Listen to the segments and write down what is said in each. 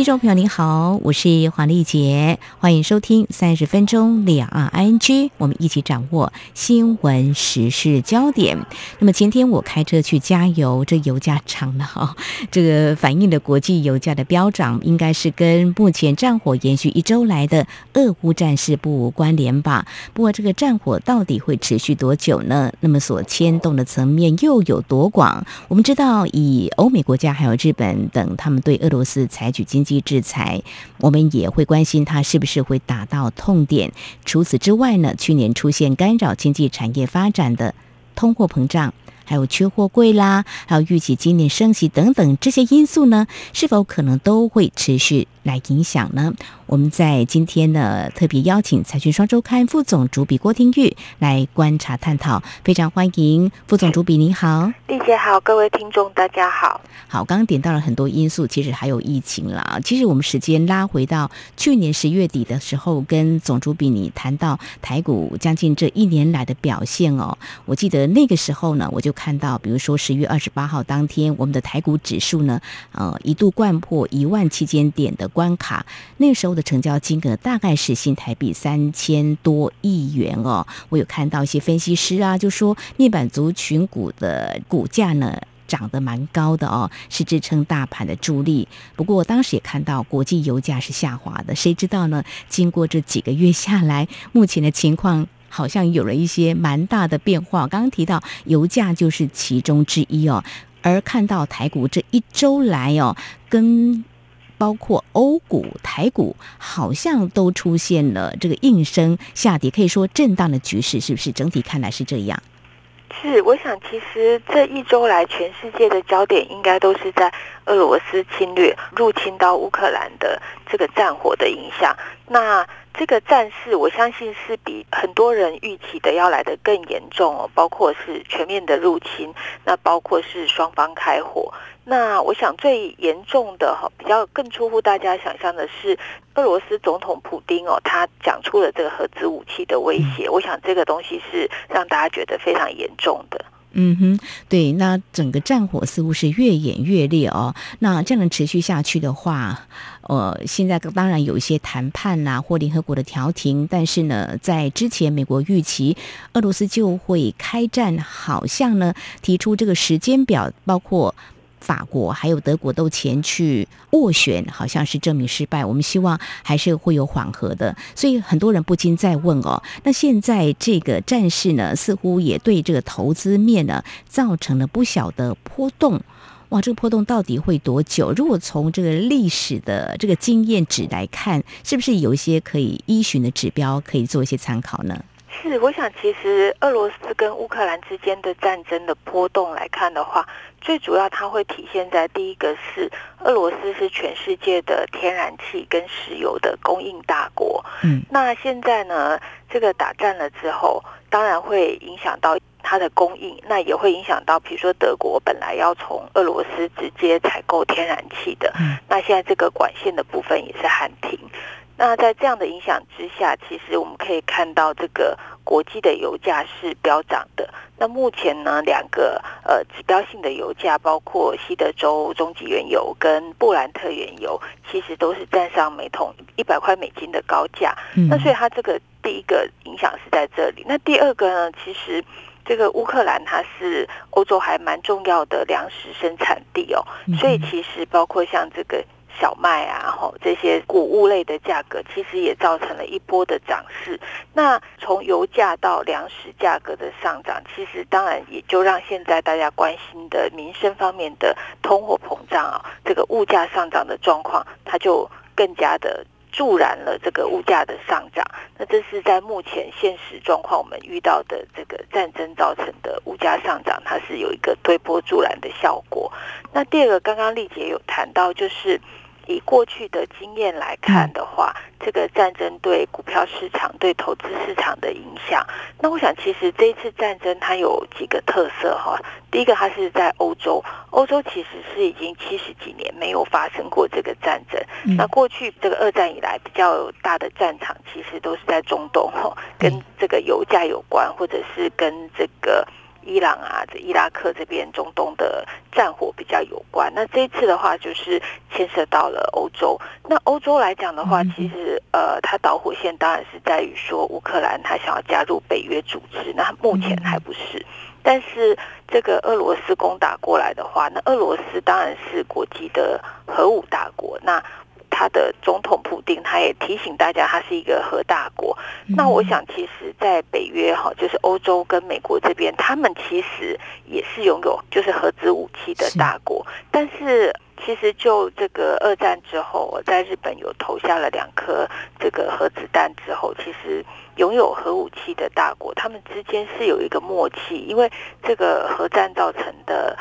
听众朋友您好，我是黄丽杰，欢迎收听三十分钟两岸 ING，我们一起掌握新闻时事焦点。那么前天我开车去加油，这油价涨了哈，这个反映的国际油价的飙涨，应该是跟目前战火延续一周来的俄乌战事不无关联吧？不过这个战火到底会持续多久呢？那么所牵动的层面又有多广？我们知道，以欧美国家还有日本等，他们对俄罗斯采取经济制裁，我们也会关心它是不是会打到痛点。除此之外呢，去年出现干扰经济产业发展的通货膨胀，还有缺货柜啦，还有预计今年升息等等这些因素呢，是否可能都会持续来影响呢？我们在今天呢，特别邀请《财讯双周刊》副总主笔郭廷玉来观察探讨，非常欢迎副总主笔，您好，丽姐好，各位听众大家好。好，刚刚点到了很多因素，其实还有疫情啦。其实我们时间拉回到去年十月底的时候，跟总主笔你谈到台股将近这一年来的表现哦，我记得那个时候呢，我就看到，比如说十月二十八号当天，我们的台股指数呢，呃，一度贯破一万七千点的关卡，那时候的。成交金额大概是新台币三千多亿元哦。我有看到一些分析师啊，就说面板族群股的股价呢涨得蛮高的哦，是支撑大盘的助力。不过当时也看到国际油价是下滑的，谁知道呢？经过这几个月下来，目前的情况好像有了一些蛮大的变化。刚刚提到油价就是其中之一哦，而看到台股这一周来哦，跟包括欧股、台股，好像都出现了这个应声下跌，可以说震荡的局势，是不是？整体看来是这样。是，我想其实这一周来，全世界的焦点应该都是在俄罗斯侵略、入侵到乌克兰的这个战火的影响。那这个战事，我相信是比很多人预期的要来得更严重哦，包括是全面的入侵，那包括是双方开火。那我想最严重的哈，比较更出乎大家想象的是，俄罗斯总统普丁哦，他讲出了这个核子武器的威胁。我想这个东西是让大家觉得非常严重的。嗯哼，对，那整个战火似乎是越演越烈哦。那这样持续下去的话，呃，现在当然有一些谈判呐，或联合国的调停，但是呢，在之前美国预期俄罗斯就会开战，好像呢提出这个时间表，包括。法国还有德国都前去斡旋，好像是证明失败。我们希望还是会有缓和的，所以很多人不禁在问哦，那现在这个战事呢，似乎也对这个投资面呢造成了不小的波动。哇，这个波动到底会多久？如果从这个历史的这个经验值来看，是不是有一些可以依循的指标可以做一些参考呢？是，我想其实俄罗斯跟乌克兰之间的战争的波动来看的话，最主要它会体现在第一个是俄罗斯是全世界的天然气跟石油的供应大国。嗯，那现在呢，这个打战了之后，当然会影响到它的供应，那也会影响到，比如说德国本来要从俄罗斯直接采购天然气的，那现在这个管线的部分也是喊停。那在这样的影响之下，其实我们可以看到这个国际的油价是飙涨的。那目前呢，两个呃指标性的油价，包括西德州中级原油跟布兰特原油，其实都是站上每桶一百块美金的高价。那所以它这个第一个影响是在这里。那第二个呢，其实这个乌克兰它是欧洲还蛮重要的粮食生产地哦，所以其实包括像这个。小麦啊，吼这些谷物类的价格，其实也造成了一波的涨势。那从油价到粮食价格的上涨，其实当然也就让现在大家关心的民生方面的通货膨胀啊，这个物价上涨的状况，它就更加的助燃了这个物价的上涨。那这是在目前现实状况，我们遇到的这个战争造成的物价上涨，它是有一个推波助澜的效果。那第二个，刚刚丽姐有谈到，就是。以过去的经验来看的话，这个战争对股票市场、对投资市场的影响，那我想其实这一次战争它有几个特色哈。第一个，它是在欧洲，欧洲其实是已经七十几年没有发生过这个战争。那过去这个二战以来比较大的战场，其实都是在中东哈，跟这个油价有关，或者是跟这个。伊朗啊，这伊拉克这边中东的战火比较有关。那这一次的话，就是牵涉到了欧洲。那欧洲来讲的话，其实呃，它导火线当然是在于说乌克兰它想要加入北约组织。那目前还不是，但是这个俄罗斯攻打过来的话，那俄罗斯当然是国际的核武大国。那他的总统普丁，他也提醒大家，他是一个核大国。那我想，其实，在北约哈，就是欧洲跟美国这边，他们其实也是拥有就是核子武器的大国。但是，其实就这个二战之后，我在日本有投下了两颗这个核子弹之后，其实拥有核武器的大国，他们之间是有一个默契，因为这个核战造成的。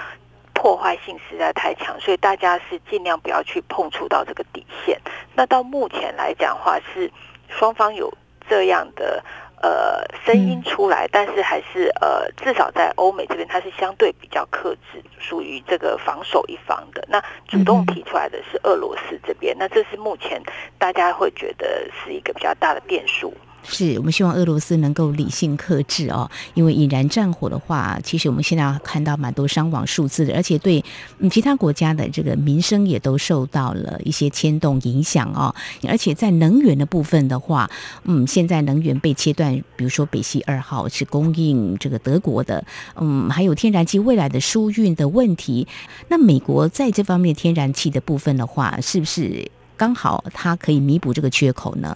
破坏性实在太强，所以大家是尽量不要去碰触到这个底线。那到目前来讲的话，是双方有这样的呃声音出来，但是还是呃至少在欧美这边，它是相对比较克制，属于这个防守一方的。那主动提出来的是俄罗斯这边，那这是目前大家会觉得是一个比较大的变数。是我们希望俄罗斯能够理性克制哦，因为引燃战火的话，其实我们现在看到蛮多伤亡数字的，而且对其他国家的这个民生也都受到了一些牵动影响哦。而且在能源的部分的话，嗯，现在能源被切断，比如说北溪二号是供应这个德国的，嗯，还有天然气未来的输运的问题。那美国在这方面天然气的部分的话，是不是刚好它可以弥补这个缺口呢？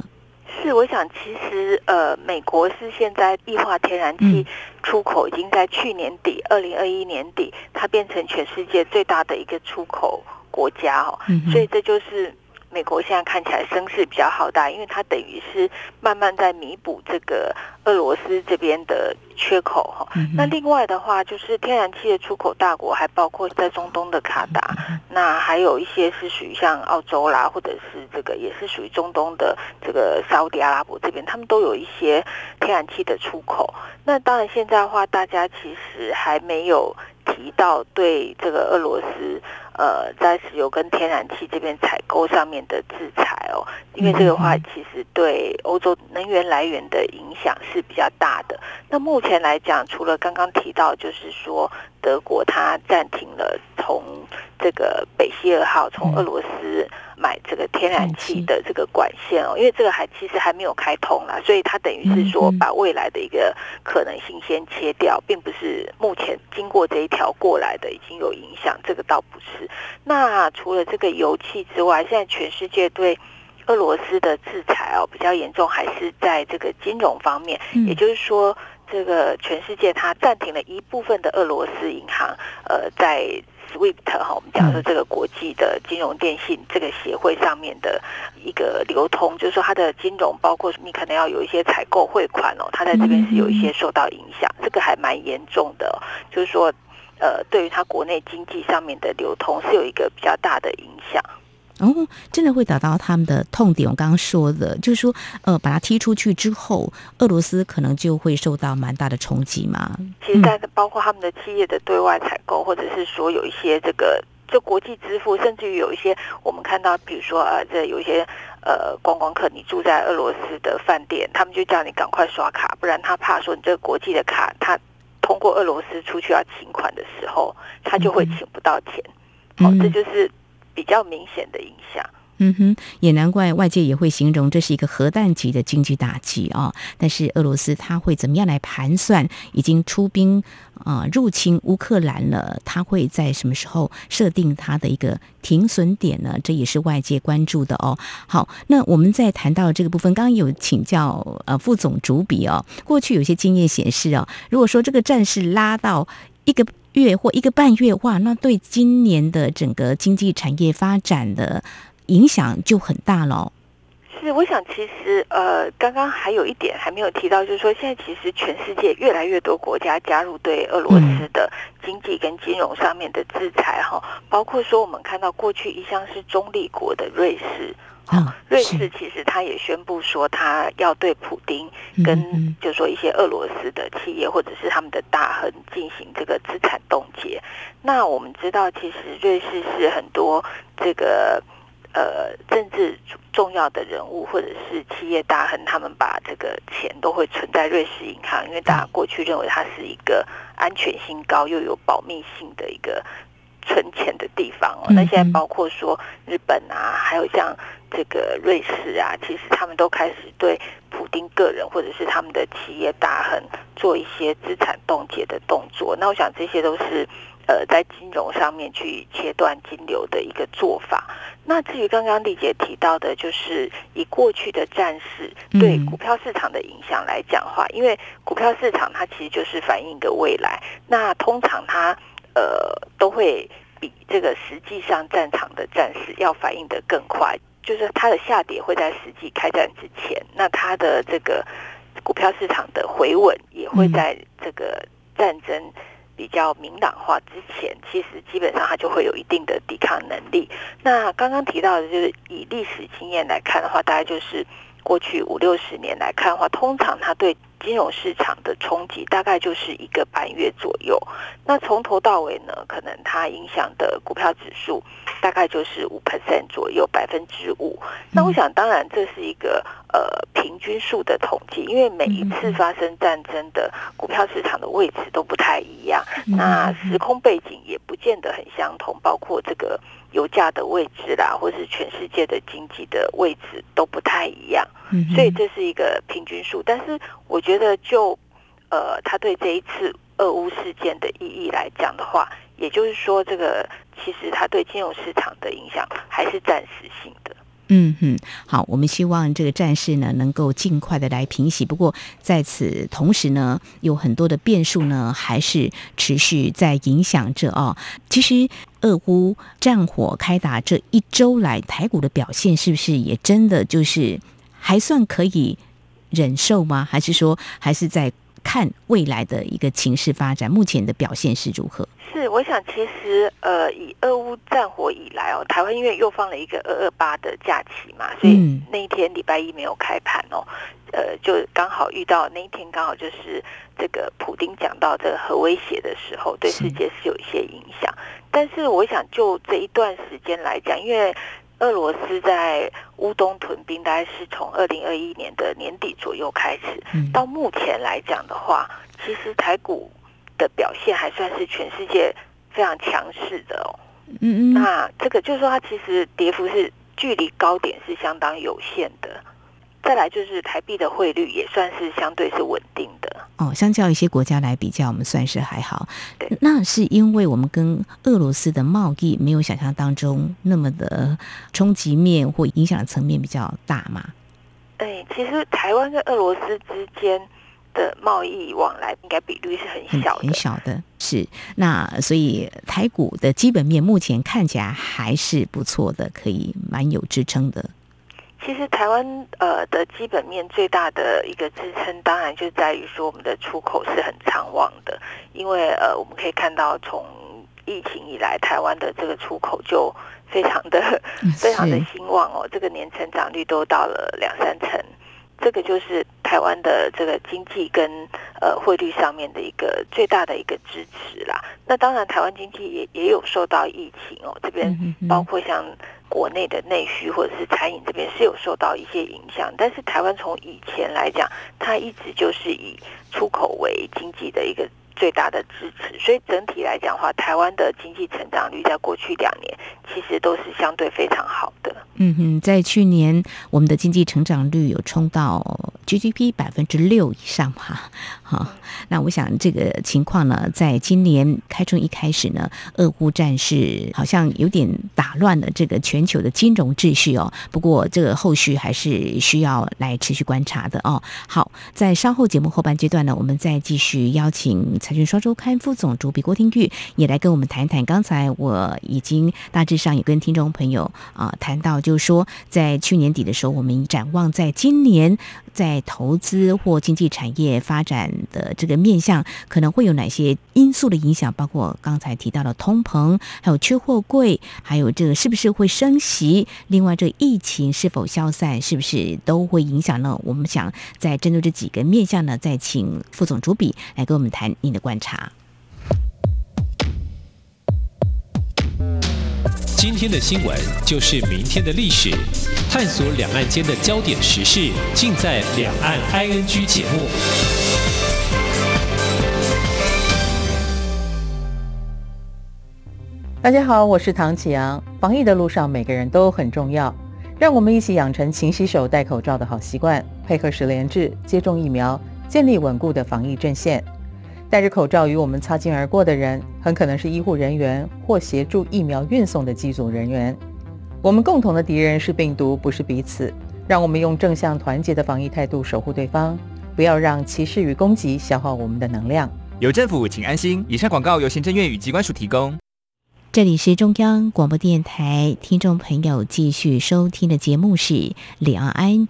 是，我想其实呃，美国是现在液化天然气出口已经在去年底，二零二一年底，它变成全世界最大的一个出口国家哦，所以这就是。美国现在看起来声势比较浩大，因为它等于是慢慢在弥补这个俄罗斯这边的缺口哈。那另外的话，就是天然气的出口大国还包括在中东的卡达，那还有一些是属于像澳洲啦，或者是这个也是属于中东的这个沙乌地阿拉伯这边，他们都有一些天然气的出口。那当然现在的话，大家其实还没有提到对这个俄罗斯。呃，在石油跟天然气这边采购上面的制裁哦，因为这个话其实对欧洲能源来源的影响是比较大的。那目前来讲，除了刚刚提到，就是说德国它暂停了从这个北溪二号从俄罗斯。买这个天然气的这个管线哦，因为这个还其实还没有开通啦，所以它等于是说把未来的一个可能性先切掉，并不是目前经过这一条过来的已经有影响，这个倒不是。那除了这个油气之外，现在全世界对俄罗斯的制裁哦比较严重，还是在这个金融方面，也就是说，这个全世界它暂停了一部分的俄罗斯银行，呃，在。SWIFT 哈，我们讲说这个国际的金融电信这个协会上面的一个流通，就是说它的金融，包括你可能要有一些采购汇款哦，它在这边是有一些受到影响，这个还蛮严重的，就是说，呃，对于它国内经济上面的流通是有一个比较大的影响。哦，真的会打到他们的痛点。我刚刚说的，就是说，呃，把它踢出去之后，俄罗斯可能就会受到蛮大的冲击嘛。其实，在包括他们的企业的对外采购，或者是说有一些这个就国际支付，甚至于有一些我们看到，比如说呃，这有一些呃观光客，你住在俄罗斯的饭店，他们就叫你赶快刷卡，不然他怕说你这个国际的卡，他通过俄罗斯出去要请款的时候，他就会请不到钱。哦，这就是。比较明显的影响，嗯哼，也难怪外界也会形容这是一个核弹级的经济打击啊、但是俄罗斯他会怎么样来盘算？已经出兵啊、入侵乌克兰了，他会在什么时候设定他的一个停损点呢？这也是外界关注的哦。好，那我们在谈到这个部分，刚刚有请教呃副总主笔哦，过去有些经验显示哦，如果说这个战事拉到一个月或一个半月，哇，那对今年的整个经济产业发展的影响就很大了。是，我想其实呃，刚刚还有一点还没有提到，就是说现在其实全世界越来越多国家加入对俄罗斯的经济跟金融上面的制裁哈，包括说我们看到过去一向是中立国的瑞士。哦，瑞士其实他也宣布说，他要对普丁跟就是说一些俄罗斯的企业或者是他们的大亨进行这个资产冻结。那我们知道，其实瑞士是很多这个呃政治重要的人物或者是企业大亨，他们把这个钱都会存在瑞士银行，因为大家过去认为它是一个安全性高又有保密性的一个。存钱的地方哦，那现在包括说日本啊，还有像这个瑞士啊，其实他们都开始对普丁个人或者是他们的企业大亨做一些资产冻结的动作。那我想这些都是呃在金融上面去切断金流的一个做法。那至于刚刚丽姐提到的，就是以过去的战事对股票市场的影响来讲话，因为股票市场它其实就是反映一个未来，那通常它。呃，都会比这个实际上战场的战事要反应的更快，就是它的下跌会在实际开战之前，那它的这个股票市场的回稳也会在这个战争比较明朗化之前，其实基本上它就会有一定的抵抗能力。那刚刚提到的就是以历史经验来看的话，大概就是过去五六十年来看的话，通常它对金融市场的冲击大概就是一个半月左右，那从头到尾呢，可能它影响的股票指数大概就是五 percent 左右，百分之五。那我想，当然这是一个呃平均数的统计，因为每一次发生战争的股票市场的位置都不太一样，那时空背景也不见得很相同，包括这个油价的位置啦，或是全世界的经济的位置都不太一样，所以这是一个平均数，但是我觉得。就呃，他对这一次俄乌事件的意义来讲的话，也就是说，这个其实他对金融市场的影响还是暂时性的。嗯嗯，好，我们希望这个战事呢能够尽快的来平息。不过在此同时呢，有很多的变数呢，还是持续在影响着哦。其实俄乌战火开打这一周来，台股的表现是不是也真的就是还算可以？忍受吗？还是说还是在看未来的一个情势发展？目前的表现是如何？是，我想其实呃，以俄乌战火以来哦，台湾因为又放了一个二二八的假期嘛，所以那一天礼拜一没有开盘哦，呃，就刚好遇到那一天刚好就是这个普丁讲到这个核威胁的时候，对世界是有一些影响。但是我想就这一段时间来讲，因为俄罗斯在乌东屯兵，大概是从二零二一年的年底左右开始，到目前来讲的话，其实台股的表现还算是全世界非常强势的哦。嗯嗯，那这个就是说，它其实跌幅是距离高点是相当有限的。再来就是台币的汇率也算是相对是稳定的哦，相较一些国家来比较，我们算是还好。对，那是因为我们跟俄罗斯的贸易没有想象当中那么的冲击面或影响的层面比较大嘛？对，其实台湾跟俄罗斯之间的贸易往来应该比率是很小的，很小的。是，那所以台股的基本面目前看起来还是不错的，可以蛮有支撑的。其实台湾呃的基本面最大的一个支撑，当然就在于说我们的出口是很畅旺的，因为呃我们可以看到从疫情以来，台湾的这个出口就非常的 非常的兴旺哦，这个年成长率都到了两三成，这个就是台湾的这个经济跟呃汇率上面的一个最大的一个支持啦。那当然台湾经济也也有受到疫情哦，这边包括像。国内的内需或者是餐饮这边是有受到一些影响，但是台湾从以前来讲，它一直就是以出口为经济的一个最大的支持，所以整体来讲的话，台湾的经济成长率在过去两年其实都是相对非常好的。嗯哼，在去年我们的经济成长率有冲到 GDP 百分之六以上哈。好，那我想这个情况呢，在今年开春一开始呢，俄乌战事好像有点打乱了这个全球的金融秩序哦。不过这个后续还是需要来持续观察的哦。好，在稍后节目后半阶段呢，我们再继续邀请。财讯双周刊副总主笔郭听玉也来跟我们谈谈。刚才我已经大致上有跟听众朋友啊、谈到，就是说在去年底的时候，我们展望在今年在投资或经济产业发展的这个面向，可能会有哪些因素的影响？包括刚才提到的通膨，还有缺货柜，还有这个是不是会升息？另外，这疫情是否消散，是不是都会影响呢？我们想在针对这几个面向呢，再请副总主笔来跟我们谈您的观察。今天的新闻就是明天的历史，探索两岸间的焦点时事，尽在《两岸 ING》节目。大家好，我是唐启阳。防疫的路上，每个人都很重要，让我们一起养成勤洗手、戴口罩的好习惯，配合十联制接种疫苗，建立稳固的防疫阵线。戴着口罩与我们擦肩而过的人，很可能是医护人员或协助疫苗运送的机组人员。我们共同的敌人是病毒，不是彼此。让我们用正向团结的防疫态度守护对方，不要让歧视与攻击消耗我们的能量。有政府，请安心。以上广告由行政院与机关署提供。这里是中央广播电台，听众朋友继续收听的节目是《两岸 ING》。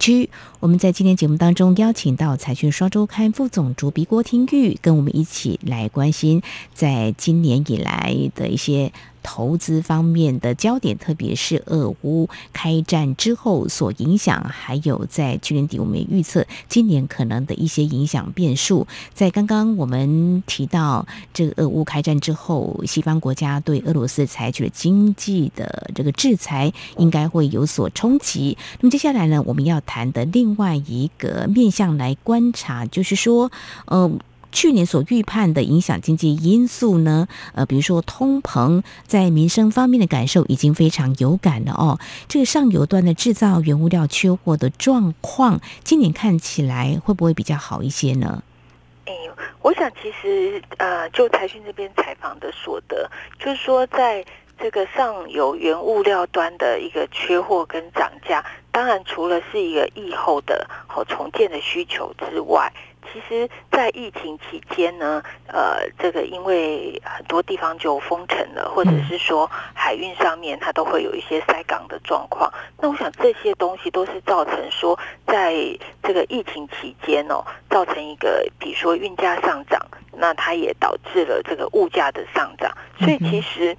我们在今天节目当中邀请到《财讯双周刊》副总主笔郭廷玉，跟我们一起来关心在今年以来的一些。投资方面的焦点，特别是俄乌开战之后所影响，还有在去年底我们也预测今年可能的一些影响变数。在刚刚我们提到这个俄乌开战之后，西方国家对俄罗斯采取了经济的这个制裁，应该会有所冲击。那么接下来呢，我们要谈的另外一个面向来观察，就是说，呃。去年所预判的影响经济因素呢，呃，比如说通膨，在民生方面的感受已经非常有感了哦。这个上游端的制造原物料缺货的状况，今年看起来会不会比较好一些呢？哎，我想其实呃，就财讯这边采访的所得，就是说在这个上游原物料端的一个缺货跟涨价，当然除了是一个疫后的和重建的需求之外。其实，在疫情期间呢，呃，这个因为很多地方就封城了，或者是说海运上面它都会有一些塞港的状况。那我想这些东西都是造成说，在这个疫情期间哦，造成一个比如说运价上涨，那它也导致了这个物价的上涨。所以其实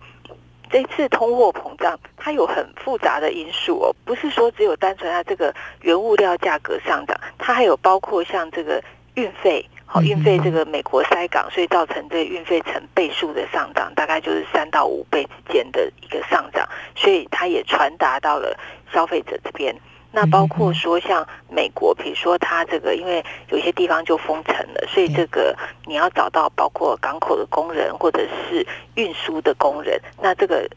这次通货膨胀它有很复杂的因素哦，不是说只有单纯它这个原物料价格上涨，它还有包括像这个。运费好，运费这个美国塞港，所以造成这个运费成倍数的上涨，大概就是三到五倍之间的一个上涨，所以它也传达到了消费者这边。那包括说像美国，比如说它这个，因为有些地方就封城了，所以这个你要找到包括港口的工人或者是运输的工人，那这个。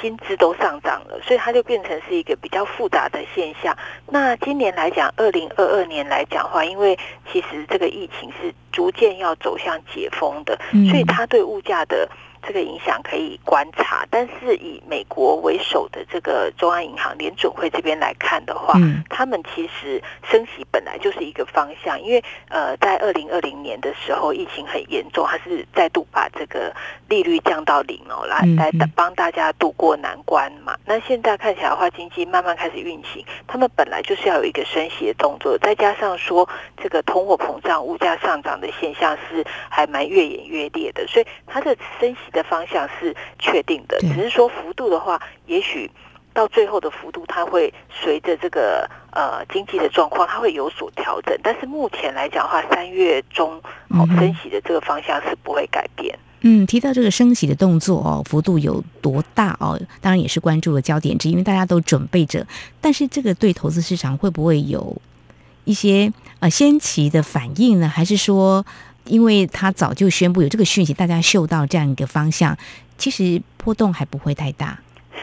薪资都上涨了，所以它就变成是一个比较复杂的现象。那今年来讲，二零二二年来讲的话，因为其实这个疫情是逐渐要走向解封的，所以它对物价的。这个影响可以观察，但是以美国为首的这个中央银行联准会这边来看的话，嗯，他们其实升息本来就是一个方向，因为呃，在二零二零年的时候疫情很严重，它是再度把这个利率降到零哦，来来帮大家渡过难关嘛。那现在看起来的话，经济慢慢开始运行，他们本来就是要有一个升息的动作，再加上说这个通货膨胀、物价上涨的现象是还蛮越演越烈的，所以它的升息。的方向是确定的，只是说幅度的话，也许到最后的幅度，它会随着这个呃经济的状况，它会有所调整。但是目前来讲的话，三月中哦升息的这个方向是不会改变。嗯，提到这个升息的动作哦，幅度有多大哦？当然也是关注的焦点之一，因为大家都准备着。但是这个对投资市场会不会有一些呃先期的反应呢？还是说？因为他早就宣布有这个讯息，大家嗅到这样一个方向，其实波动还不会太大。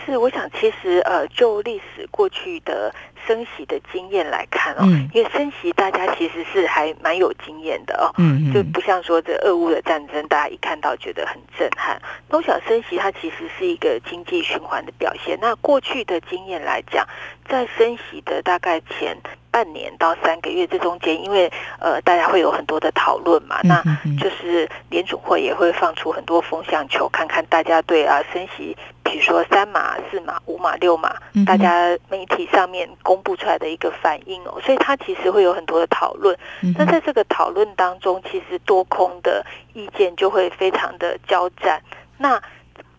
是，我想其实呃，就历史过去的升息的经验来看哦，嗯、因为升息大家其实是还蛮有经验的哦，嗯，就不像说这俄乌的战争，大家一看到觉得很震撼。那我想升息它其实是一个经济循环的表现。那过去的经验来讲，在升息的大概前半年到三个月这中间，因为呃大家会有很多的讨论嘛，那就是联储会也会放出很多风向球，看看大家对啊升息，比如说三码、四码、五码、六码，大家媒体上面公布出来的一个反应哦，所以它其实会有很多的讨论。那在这个讨论当中，其实多空的意见就会非常的交战。那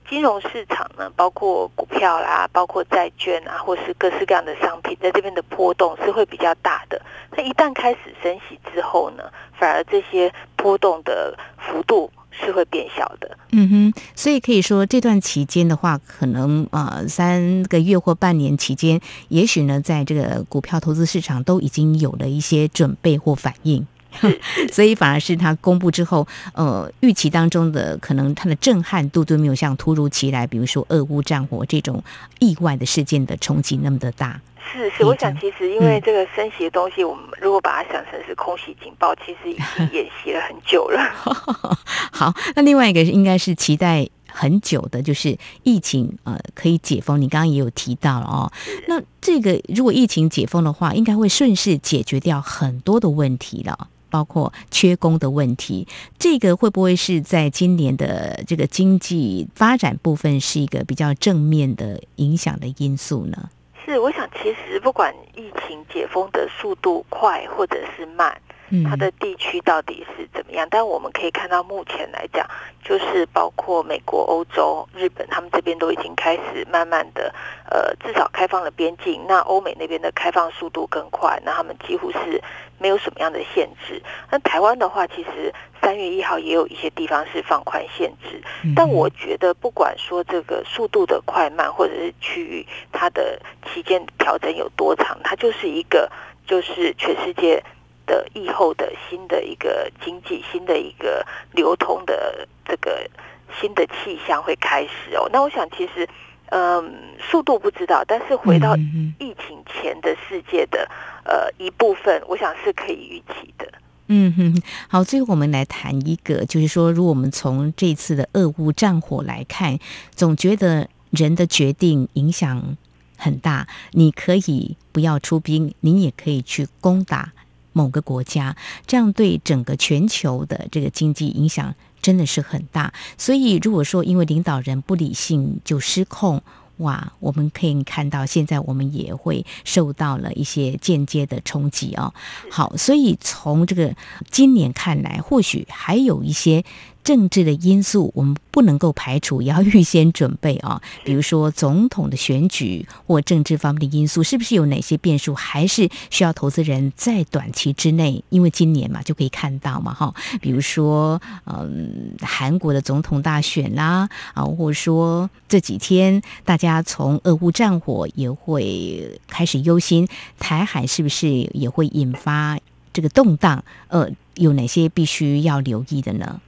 金融市场呢，包括股票啦，包括债券啊，或是各式各样的商品，在这边的波动是会比较大的。那一旦开始升息之后呢，反而这些波动的幅度是会变小的。嗯哼，所以可以说这段期间的话，可能呃三个月或半年期间，也许呢，在这个股票投资市场都已经有了一些准备或反应。所以反而是他公布之后，呃，预期当中的可能他的震撼度都没有像突如其来，比如说俄乌战火这种意外的事件的冲击那么的大。是是，我想其实因为这个升息的东西，我们如果把它想成是空袭警报，其实已经演习了很久了。好，那另外一个应该是期待很久的，就是疫情呃可以解封。你刚刚也有提到了哦，那这个如果疫情解封的话，应该会顺势解决掉很多的问题了。包括缺工的问题，这个会不会是在今年的这个经济发展部分是一个比较正面的影响的因素呢？是，我想其实不管疫情解封的速度快或者是慢。它的地区到底是怎么样？但我们可以看到，目前来讲，就是包括美国、欧洲、日本，他们这边都已经开始慢慢的，呃，至少开放了边境。那欧美那边的开放速度更快，那他们几乎是没有什么样的限制。那台湾的话，其实三月一号也有一些地方是放宽限制。但我觉得，不管说这个速度的快慢，或者是区域它的期间调整有多长，它就是一个，就是全世界。的疫后的新的一个经济，新的一个流通的这个新的气象会开始哦。那我想，其实，嗯，速度不知道，但是回到疫情前的世界的呃一部分，我想是可以预期的。嗯哼，好，最后我们来谈一个，就是说，如果我们从这次的俄乌战火来看，总觉得人的决定影响很大。你可以不要出兵，你也可以去攻打。某个国家，这样对整个全球的这个经济影响真的是很大。所以，如果说因为领导人不理性就失控，哇，我们可以看到现在我们也会受到了一些间接的冲击哦。好，所以从这个今年看来，或许还有一些。政治的因素，我们不能够排除，也要预先准备啊。比如说总统的选举或政治方面的因素，是不是有哪些变数，还是需要投资人在短期之内，因为今年嘛就可以看到嘛哈。比如说，嗯，韩国的总统大选啦，啊，或者说这几天大家从俄乌战火也会开始忧心，台海是不是也会引发这个动荡？呃，有哪些必须要留意的呢？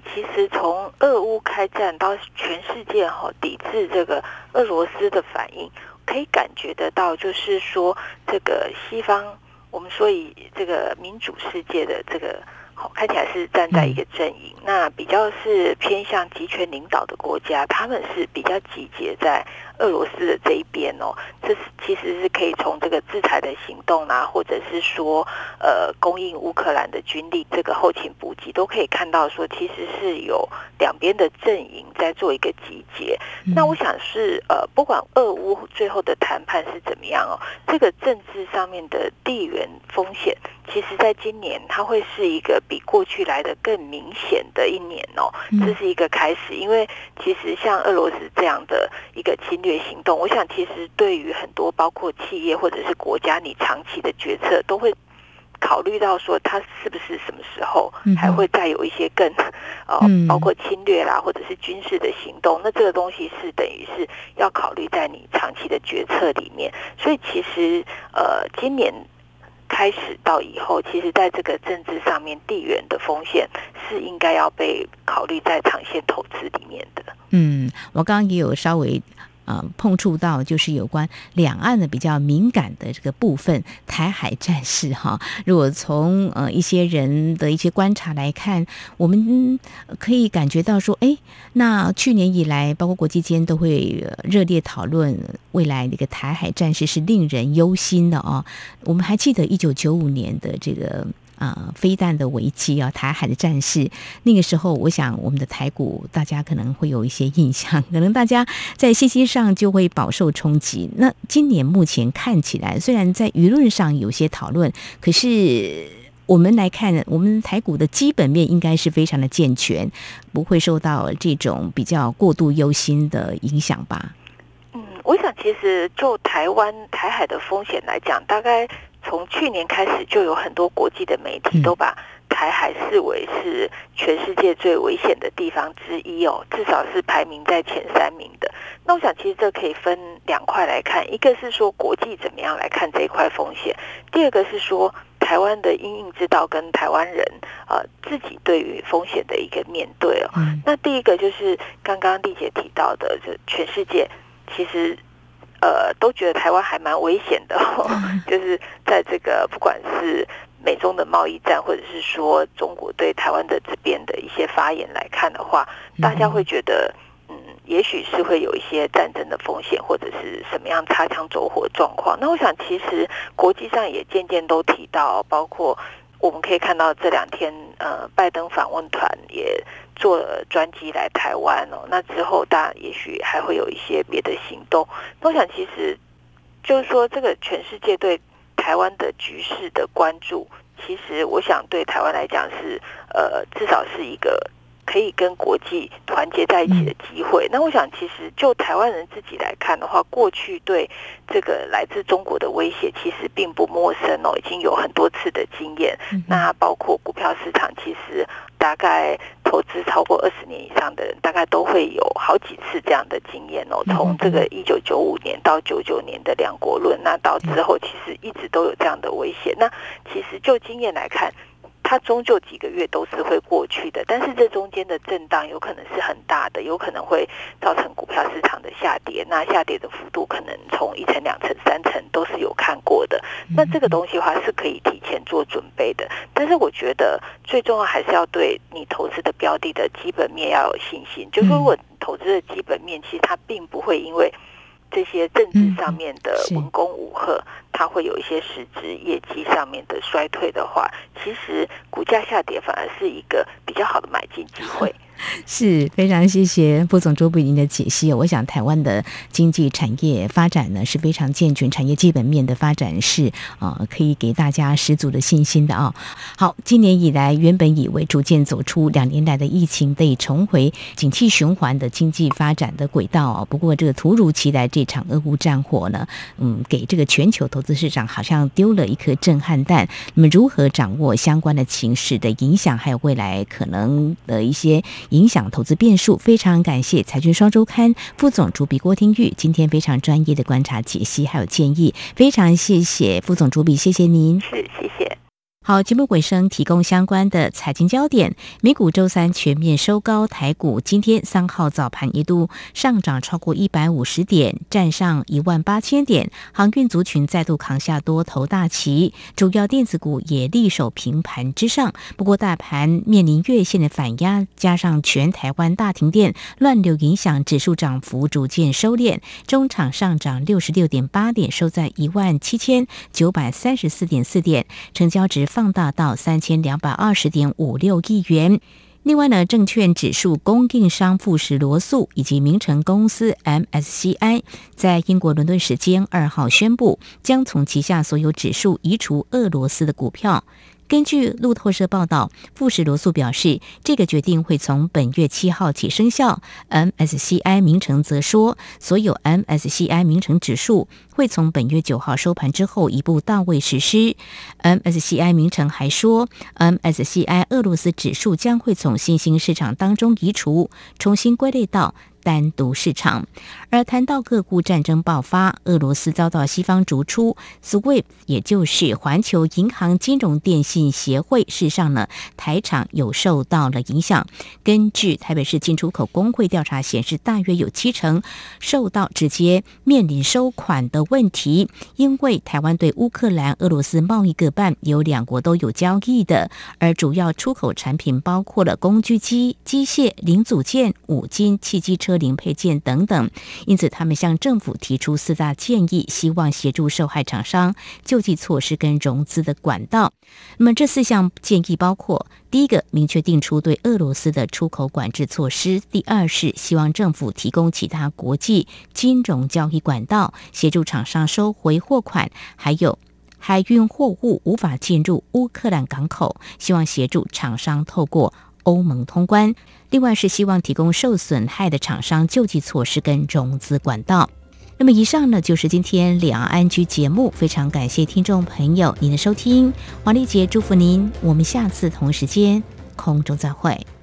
其实从俄乌开战到全世界哈抵制这个俄罗斯的反应，可以感觉得到，就是说，这个西方，我们说以这个民主世界的这个。好，看起来是站在一个阵营，那比较是偏向集权领导的国家，他们是比较集结在俄罗斯的这一边哦。这是其实是可以从这个制裁的行动啊，或者是说呃供应乌克兰的军力这个后勤补给，都可以看到说其实是有两边的阵营在做一个集结。那我想是呃不管俄乌最后的谈判是怎么样哦，这个政治上面的地缘风险，其实在今年它会是一个。比过去来的更明显的一年哦，这是一个开始。因为其实像俄罗斯这样的一个侵略行动，我想其实对于很多包括企业或者是国家，你长期的决策都会考虑到说，它是不是什么时候还会再有一些更呃，包括侵略啦，或者是军事的行动。那这个东西是等于是要考虑在你长期的决策里面。所以其实呃，今年。开始到以后，其实在这个政治上面，地缘的风险是应该要被考虑在长线投资里面的。嗯，我刚刚也有稍微呃碰触到，就是有关两岸的比较敏感的这个部分，台海战事哈。如果从呃一些人的一些观察来看，我们可以感觉到说，哎，那去年以来，包括国际间都会热烈讨论未来这个台海战事是令人忧心的哦。我们还记得一九九五年的这个。啊，飞弹的危机啊，台海的战事，那个时候，我想我们的台股大家可能会有一些印象，可能大家在信息上就会饱受冲击。那今年目前看起来，虽然在舆论上有些讨论，可是我们来看，我们台股的基本面应该是非常的健全，不会受到这种比较过度忧心的影响吧？嗯，我想其实就台湾台海的风险来讲，大概。从去年开始，就有很多国际的媒体都把台海视为是全世界最危险的地方之一哦，至少是排名在前三名的。那我想，其实这可以分两块来看，一个是说国际怎么样来看这一块风险，第二个是说台湾的因应之道跟台湾人呃自己对于风险的一个面对哦。那第一个就是刚刚丽姐提到的，就全世界其实。呃，都觉得台湾还蛮危险的，哦，就是在这个不管是美中的贸易战，或者是说中国对台湾的这边的一些发言来看的话，大家会觉得，嗯，也许是会有一些战争的风险，或者是什么样擦枪走火状况。那我想，其实国际上也渐渐都提到，包括。我们可以看到这两天，呃，拜登访问团也做专机来台湾哦。那之后，当然也许还会有一些别的行动。那我想，其实就是说，这个全世界对台湾的局势的关注，其实我想对台湾来讲是，呃，至少是一个。可以跟国际团结在一起的机会。那我想，其实就台湾人自己来看的话，过去对这个来自中国的威胁其实并不陌生哦，已经有很多次的经验。那包括股票市场，其实大概投资超过二十年以上的人，大概都会有好几次这样的经验哦。从这个一九九五年到九九年的两国论，那到之后其实一直都有这样的威胁。那其实就经验来看。它终究几个月都是会过去的，但是这中间的震荡有可能是很大的，有可能会造成股票市场的下跌。那下跌的幅度可能从一层、两层、三层都是有看过的。那这个东西的话是可以提前做准备的。但是我觉得最重要还是要对你投资的标的的基本面要有信心。就是说如果投资的基本面其实它并不会因为。这些政治上面的文攻武赫，它会有一些实质业绩上面的衰退的话，其实股价下跌反而是一个比较好的买进机会。是非常谢谢副总主笔您的解析。我想台湾的经济产业发展呢是非常健全，产业基本面的发展是啊、呃，可以给大家十足的信心的啊。好，今年以来原本以为逐渐走出两年来的疫情，得以重回景气循环的经济发展的轨道啊。不过这个突如其来这场俄乌战火呢，嗯，给这个全球投资市场好像丢了一颗震撼弹。那么如何掌握相关的情势的影响，还有未来可能的一些。影响投资变数，非常感谢财讯双周刊副总主笔郭听玉今天非常专业的观察解析还有建议，非常谢谢副总主笔，谢谢您。是，谢谢。好，节目尾声提供相关的财经焦点。美股周三全面收高，台股今天三号早盘一度上涨超过一百五十点，站上一万八千点。航运族群再度扛下多头大旗，主要电子股也力守平盘之上。不过，大盘面临月线的反压，加上全台湾大停电乱流影响，指数涨幅逐渐收敛。中场上涨六十六点八点，收在一万七千九百三十四点四点，成交值。放大到三千两百二十点五六亿元。另外呢，证券指数供应商富时罗素以及名成公司 MSCI 在英国伦敦时间二号宣布，将从旗下所有指数移除俄罗斯的股票。根据路透社报道，富时罗素表示，这个决定会从本月七号起生效。MSCI 名城则说，所有 MSCI 名城指数会从本月九号收盘之后一步到位实施。MSCI 名城还说，MSCI 俄罗斯指数将会从新兴市场当中移除，重新归类到。单独市场。而谈到各股战争爆发，俄罗斯遭到西方逐出 SWIFT，也就是环球银行金融电信协会。事实上呢，台厂有受到了影响。根据台北市进出口工会调查显示，大约有七成受到直接面临收款的问题，因为台湾对乌克兰、俄罗斯贸易各半，有两国都有交易的，而主要出口产品包括了工具机、机械零组件、五金、汽机车零配件等等。因此，他们向政府提出四大建议，希望协助受害厂商救济措施跟融资的管道。那么，这四项建议包括：第一个，明确定出对俄罗斯的出口管制措施；第二是希望政府提供其他国际金融交易管道，协助厂商收回货款；还有海运货物无法进入乌克兰港口，希望协助厂商透过欧盟通关。另外是希望提供受损害的厂商救济措施跟融资管道。那么以上呢，就是今天两岸安居节目，非常感谢听众朋友您的收听，王丽姐祝福您，我们下次同时间空中再会。